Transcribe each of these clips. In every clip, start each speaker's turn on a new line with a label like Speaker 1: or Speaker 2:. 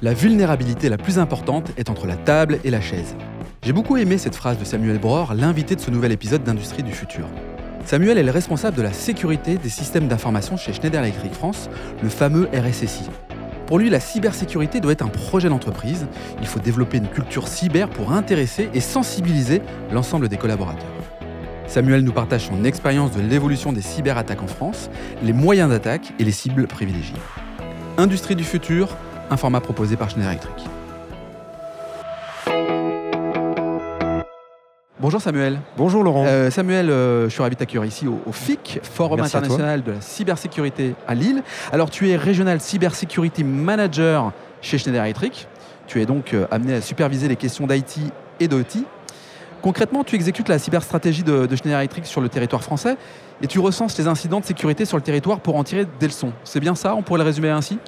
Speaker 1: La vulnérabilité la plus importante est entre la table et la chaise. J'ai beaucoup aimé cette phrase de Samuel Bror, l'invité de ce nouvel épisode d'Industrie du futur. Samuel est le responsable de la sécurité des systèmes d'information chez Schneider Electric France, le fameux RSSI. Pour lui, la cybersécurité doit être un projet d'entreprise. Il faut développer une culture cyber pour intéresser et sensibiliser l'ensemble des collaborateurs. Samuel nous partage son expérience de l'évolution des cyberattaques en France, les moyens d'attaque et les cibles privilégiées. Industrie du futur, un format proposé par Schneider Electric. Bonjour Samuel.
Speaker 2: Bonjour Laurent.
Speaker 1: Euh, Samuel, euh, je suis ravi de t'accueillir ici au, au, FIC, Forum
Speaker 2: Merci
Speaker 1: international de la cybersécurité à Lille. Alors tu es Regional Cybersecurity Manager chez Schneider Electric. Tu es donc euh, amené à superviser les questions d'IT et d'OT. Concrètement, tu exécutes la cyberstratégie de, de Schneider Electric sur le territoire français et tu recenses les incidents de sécurité sur le territoire pour en tirer des leçons. C'est bien ça? On pourrait le résumer ainsi?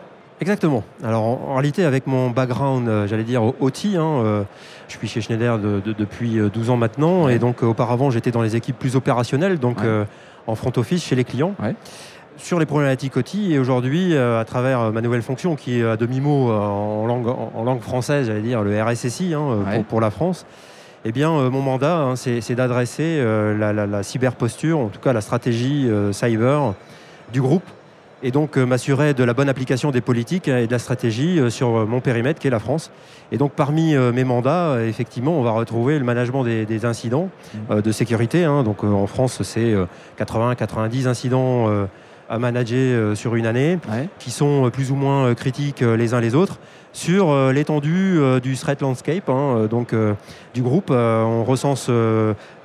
Speaker 2: Exactement. Alors en, en, réalité, avec mon background, euh, j'allais dire OT, hein, euh, je suis chez Schneider de, de, depuis 12 ans maintenant, ouais. et donc euh, auparavant j'étais dans les équipes plus opérationnelles, donc ouais. en front office chez les clients.
Speaker 1: Ouais.
Speaker 2: Sur les problématiques OT, et aujourd'hui, à travers ma nouvelle fonction qui est à demi-mot en langue, en, langue française, j'allais dire le RSSI hein, pour, pour, la France, eh bien, euh, mon mandat, hein, c'est d'adresser euh, la, la, la cyberposture, en tout cas la stratégie euh, cyber du groupe, et donc m'assurer de la bonne application des politiques et de la stratégie sur mon périmètre qui est la France. Et donc parmi mes mandats, effectivement, on va retrouver le management des, des incidents mmh. de sécurité. Hein. Donc en France, c'est 80-90 incidents à manager sur une année,
Speaker 1: ouais.
Speaker 2: qui sont plus ou moins critiques les uns les autres sur euh, l'étendue euh, du threat landscape, hein, euh, donc du groupe. on recense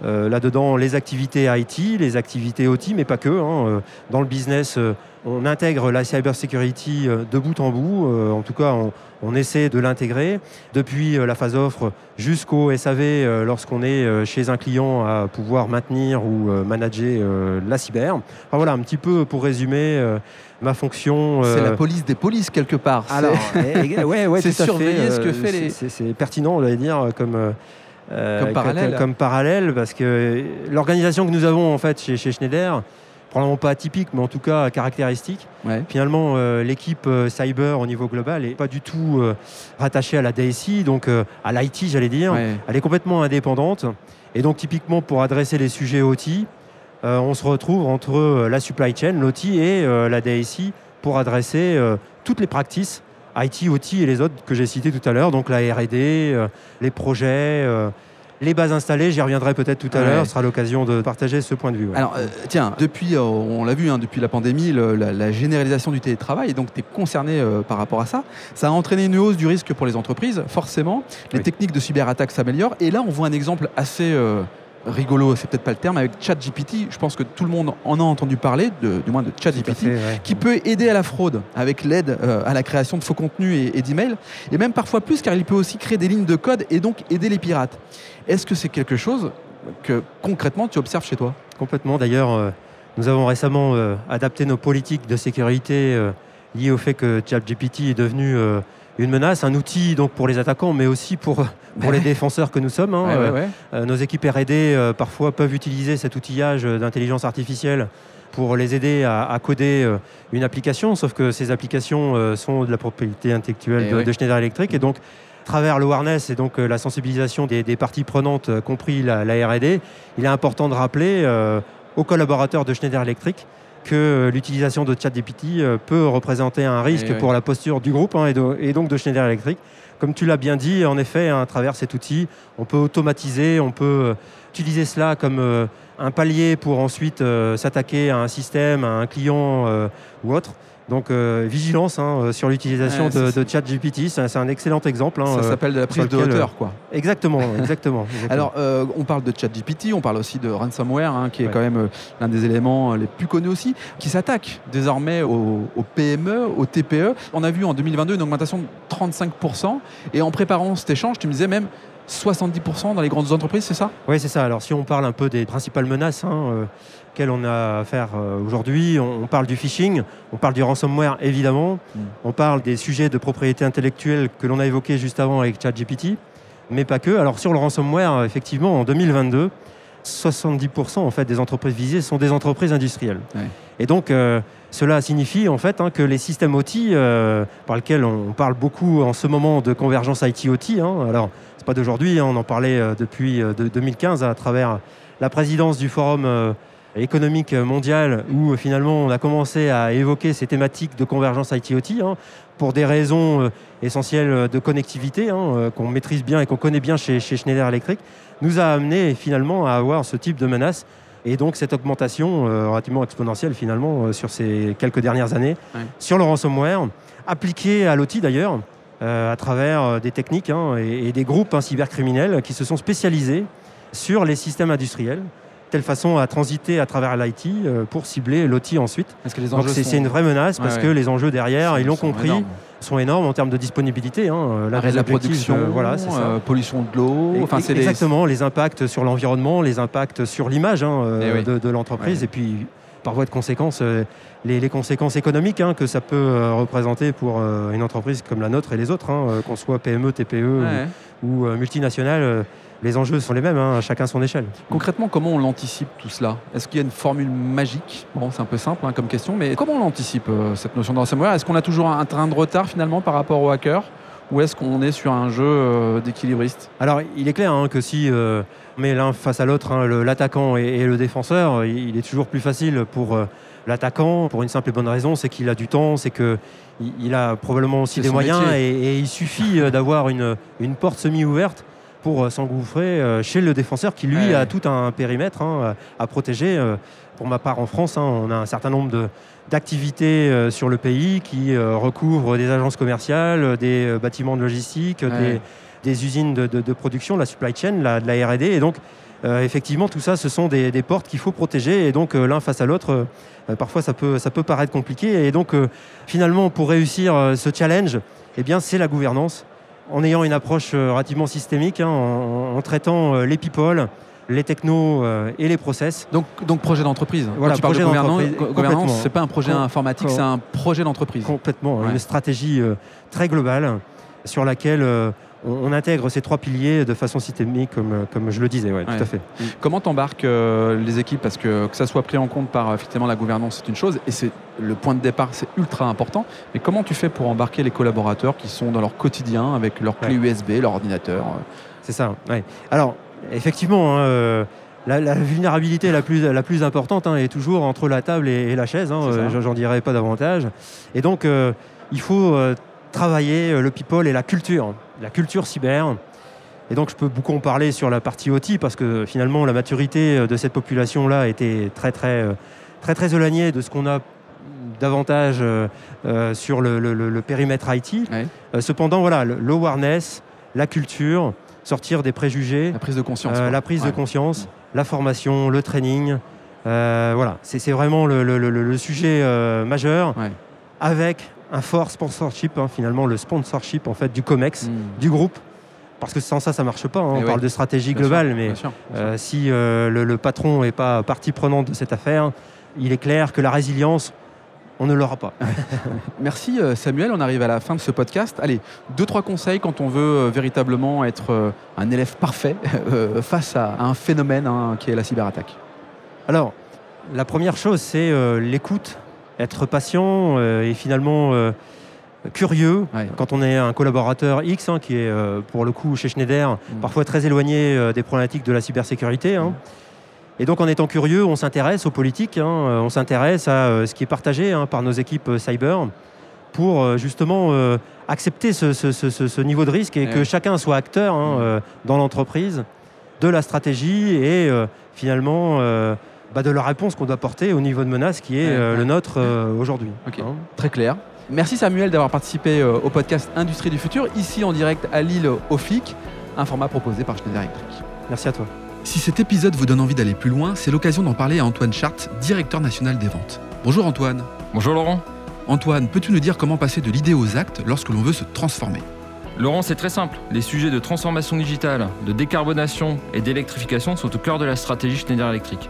Speaker 2: là-dedans les activités IT, les activités OT, mais pas que. Hein, dans le business, on intègre la cybersecurity de bout en bout. en tout cas, on, on essaie de l'intégrer depuis la phase offre jusqu'au SAV lorsqu'on est chez un client à pouvoir maintenir ou manager la cyber. Enfin, voilà, un petit peu pour résumer ma fonction.
Speaker 1: C'est la police des polices quelque part.
Speaker 2: Alors, ouais, ouais,
Speaker 1: c'est surveiller ce que fait les.
Speaker 2: C'est pertinent, on va dire, comme.
Speaker 1: Euh, comme parallèle.
Speaker 2: Comme, comme, parallèle, parce que l'organisation que nous avons en fait chez, chez, Schneider, probablement pas atypique, mais en tout cas caractéristique.
Speaker 1: Ouais.
Speaker 2: Finalement, euh, l'équipe euh, cyber au niveau global n'est pas du tout euh, rattachée à la DSI, donc à l'IT, j'allais dire.
Speaker 1: Ouais.
Speaker 2: Elle est complètement indépendante. Et donc, typiquement, pour adresser les sujets OT, on se retrouve entre la supply chain, l'OT et la DSI pour adresser toutes les practices IT, OT et les autres que j'ai cités tout à l'heure, donc la R&D, euh, les projets, euh, les bases installées, j'y reviendrai peut-être tout à
Speaker 1: ouais.
Speaker 2: l'heure, ce sera l'occasion de partager ce point de vue. Ouais.
Speaker 1: Alors, euh, tiens, depuis, on l'a vu, hein, depuis la pandémie, le, la, la, généralisation du télétravail, et donc tu es concerné par rapport à ça, ça a entraîné une hausse du risque pour les entreprises, forcément. Les
Speaker 2: oui.
Speaker 1: techniques de cyberattaque s'améliorent, et là, on voit un exemple assez rigolo, c'est peut-être pas le terme, avec ChatGPT, je pense que tout le monde en a entendu parler, de, du moins de ChatGPT,
Speaker 2: ouais.
Speaker 1: qui peut aider à la fraude avec l'aide euh, à la création de faux contenus et, et d'emails, et même parfois plus, car il peut aussi créer des lignes de code et donc aider les pirates. Est-ce que c'est quelque chose que concrètement tu observes chez toi?
Speaker 2: Complètement. D'ailleurs, euh, nous avons récemment euh, adapté nos politiques de sécurité liées au fait que ChatGPT est devenu une menace, un outil donc pour les attaquants, mais aussi pour, pour les défenseurs que nous sommes. Hein.
Speaker 1: Ouais, ouais, ouais.
Speaker 2: Euh, nos équipes R&D euh, parfois peuvent utiliser cet outillage d'intelligence artificielle pour les aider à, à, coder euh, une application, sauf que ces applications euh, sont de la propriété intellectuelle de, de, Schneider Electric, et donc à travers l'awareness et donc euh, la sensibilisation des, des parties prenantes, euh, compris la, la R&D, il est important de rappeler aux collaborateurs de Schneider Electric que l'utilisation de ChatGPT peut représenter un risque
Speaker 1: et
Speaker 2: pour
Speaker 1: oui.
Speaker 2: la posture du groupe hein, et, de, et, donc de Schneider Electric. Comme tu l'as bien dit, en effet, hein, à travers cet outil, on peut automatiser, on peut utiliser cela comme euh, un palier pour ensuite euh, s'attaquer à un système, à un client euh, ou autre. Donc euh, vigilance hein, euh, sur l'utilisation ouais, de, de ChatGPT, c'est un excellent exemple.
Speaker 1: Hein, ça euh, s'appelle de la prise de hauteur, quoi.
Speaker 2: Exactement, exactement. exactement.
Speaker 1: Alors, euh, on parle de ChatGPT, on parle aussi de ransomware, hein, qui est ouais. quand même l'un des éléments les plus connus aussi, qui s'attaque désormais aux, aux, PME, aux TPE. On a vu en 2022 une augmentation de 35%, et en préparant cet échange, tu me disais même 70% dans les grandes entreprises, c'est ça?
Speaker 2: Oui, c'est ça. Alors, si on parle un peu des principales menaces, hein, auxquelles on a affaire euh, aujourd'hui. On, on, parle du phishing, on parle du ransomware évidemment, mm. on parle des sujets de propriété intellectuelle que l'on a évoqués juste avant avec ChatGPT, mais pas que. Alors sur le ransomware, effectivement, en 2022, 70% en fait des entreprises visées sont des entreprises industrielles.
Speaker 1: Ouais.
Speaker 2: Et donc, euh, Cela signifie en fait hein, que les systèmes OT, euh, par lesquels on parle beaucoup en ce moment de convergence IT-OT, hein, alors c'est pas d'aujourd'hui, hein, on en parlait euh, depuis 2015 à travers la présidence du Forum économique mondial où finalement on a commencé à évoquer ces thématiques de convergence IT-OT pour des raisons essentielles de connectivité qu'on maîtrise bien et qu'on connaît bien chez Schneider Electric, nous a amené finalement à avoir ce type de menace et donc cette augmentation euh, relativement exponentielle finalement euh, sur ces quelques dernières années sur le ransomware, appliqué à l'outil d'ailleurs, euh, à travers des techniques hein, et, des groupes hein, cybercriminels qui se sont spécialisés sur les systèmes industriels telle façon à transiter à travers l'IT pour cibler l'OT ensuite. Donc c'est une vraie menace parce que les enjeux derrière, ils l'ont compris, sont énormes en termes de disponibilité.
Speaker 1: Hein. La, de la production, euh, voilà, euh, pollution de l'eau.
Speaker 2: Enfin, exactement, les... impacts sur l'environnement, les impacts sur l'image hein, euh, eh de, l'entreprise, et puis par voie de conséquence, les, conséquences économiques hein, que ça peut représenter pour une entreprise comme la nôtre et les autres, qu'on soit PME, TPE ou, ou multinationale les enjeux sont les mêmes, hein, chacun son échelle.
Speaker 1: Concrètement, comment on l'anticipe tout cela? Est-ce qu'il y a une formule magique? Bon, c'est un peu simple hein, comme question, mais comment on l'anticipe euh, cette notion de ransomware? Est-ce qu'on a toujours un train de retard finalement par rapport aux hackers? Ou est-ce qu'on est sur un jeu euh, d'équilibriste?
Speaker 2: Alors, il est clair hein, que si euh, on met l'un face à l'autre, l'attaquant et, le défenseur, il, est toujours plus facile pour l'attaquant, pour une simple et bonne raison, c'est qu'il a du temps, c'est qu'il il a probablement aussi des moyens et, il suffit d'avoir une, une porte semi-ouverte pour euh, s'engouffrer euh, chez le défenseur qui, lui, a tout un périmètre hein, à protéger. Euh, pour ma part, en France, hein, on a un certain nombre d'activités sur le pays qui recouvrent des agences commerciales, des bâtiments de logistique, des, usines de, production, la supply chain, la, de la R&D. Et donc, effectivement, tout ça, ce sont des, portes qu'il faut protéger. Et donc, l'un face à l'autre, parfois, ça peut, ça peut paraître compliqué. Et donc, finalement, pour réussir ce challenge, eh bien, c'est la gouvernance en ayant une approche euh, relativement systémique, hein, en, traitant euh, les people, les technos euh, et les process.
Speaker 1: Donc, donc projet d'entreprise. Voilà, projet de gouvernance, c'est pas un projet informatique, c'est un projet d'entreprise.
Speaker 2: Complètement, une stratégie très globale sur laquelle on, intègre ces trois piliers de façon systémique, comme, comme je le disais, ouais, tout à fait.
Speaker 1: Comment t'embarques euh, les équipes? Parce que que ça soit pris en compte par effectivement la gouvernance, c'est une chose, et c'est le point de départ, c'est ultra important. Mais comment tu fais pour embarquer les collaborateurs qui sont dans leur quotidien avec leur clé USB, leur ordinateur euh?
Speaker 2: C'est ça. Alors, effectivement. Hein, euh, la, vulnérabilité la plus, la plus importante hein, est toujours entre la table et, la chaise. Hein, J'en dirai pas davantage. Et donc, il faut travailler le people et la culture la culture cyber. Et donc je peux beaucoup en parler sur la partie OT parce que finalement la maturité euh, de cette population-là était très très euh, très très éloignée de ce qu'on a davantage euh, sur le, périmètre IT. cependant, voilà, l'awareness, la culture, sortir des préjugés,
Speaker 1: la prise de conscience,
Speaker 2: la prise de conscience, la formation, le training, voilà, c'est vraiment le, sujet majeur. Avec un fort sponsorship, hein, finalement, le sponsorship en fait, du COMEX, hmm. du groupe. Parce que sans ça, ça ne marche pas. Hein. On parle de stratégie globale, mais euh, si euh, le, patron n'est pas partie prenante de cette affaire, il est clair que la résilience, on ne l'aura pas.
Speaker 1: Merci euh, Samuel, on arrive à la fin de ce podcast. Allez, deux, trois conseils quand on veut véritablement être un élève parfait face à un phénomène hein, qui est la cyberattaque.
Speaker 2: Alors, la première chose, c'est l'écoute être patient euh, et finalement euh, curieux quand on est un collaborateur X hein, qui est euh, pour le coup chez Schneider mm. parfois très éloigné des problématiques de la cybersécurité. Hein. Mm. Et donc en étant curieux, on s'intéresse aux politiques, hein, on s'intéresse à ce qui est partagé par nos équipes cyber pour justement accepter ce, niveau de risque et que chacun soit acteur mm. dans l'entreprise de la stratégie et finalement bah, de la réponse qu'on doit porter au niveau de menace qui est euh, le nôtre euh, aujourd'hui.
Speaker 1: Hein. Très clair. Merci Samuel d'avoir participé euh, au podcast Industrie du futur, ici en direct à Lille au FIC, un format proposé par Schneider Electric.
Speaker 2: Merci à toi.
Speaker 1: Si cet épisode vous donne envie d'aller plus loin, c'est l'occasion d'en parler à Antoine Chart, directeur national des ventes. Bonjour Antoine.
Speaker 3: Bonjour Laurent.
Speaker 1: Antoine, peux-tu nous dire comment passer de l'idée aux actes lorsque l'on veut se transformer?
Speaker 3: Laurent, c'est très simple. Les sujets de transformation digitale, de décarbonation et d'électrification sont au cœur de la stratégie Schneider Electric.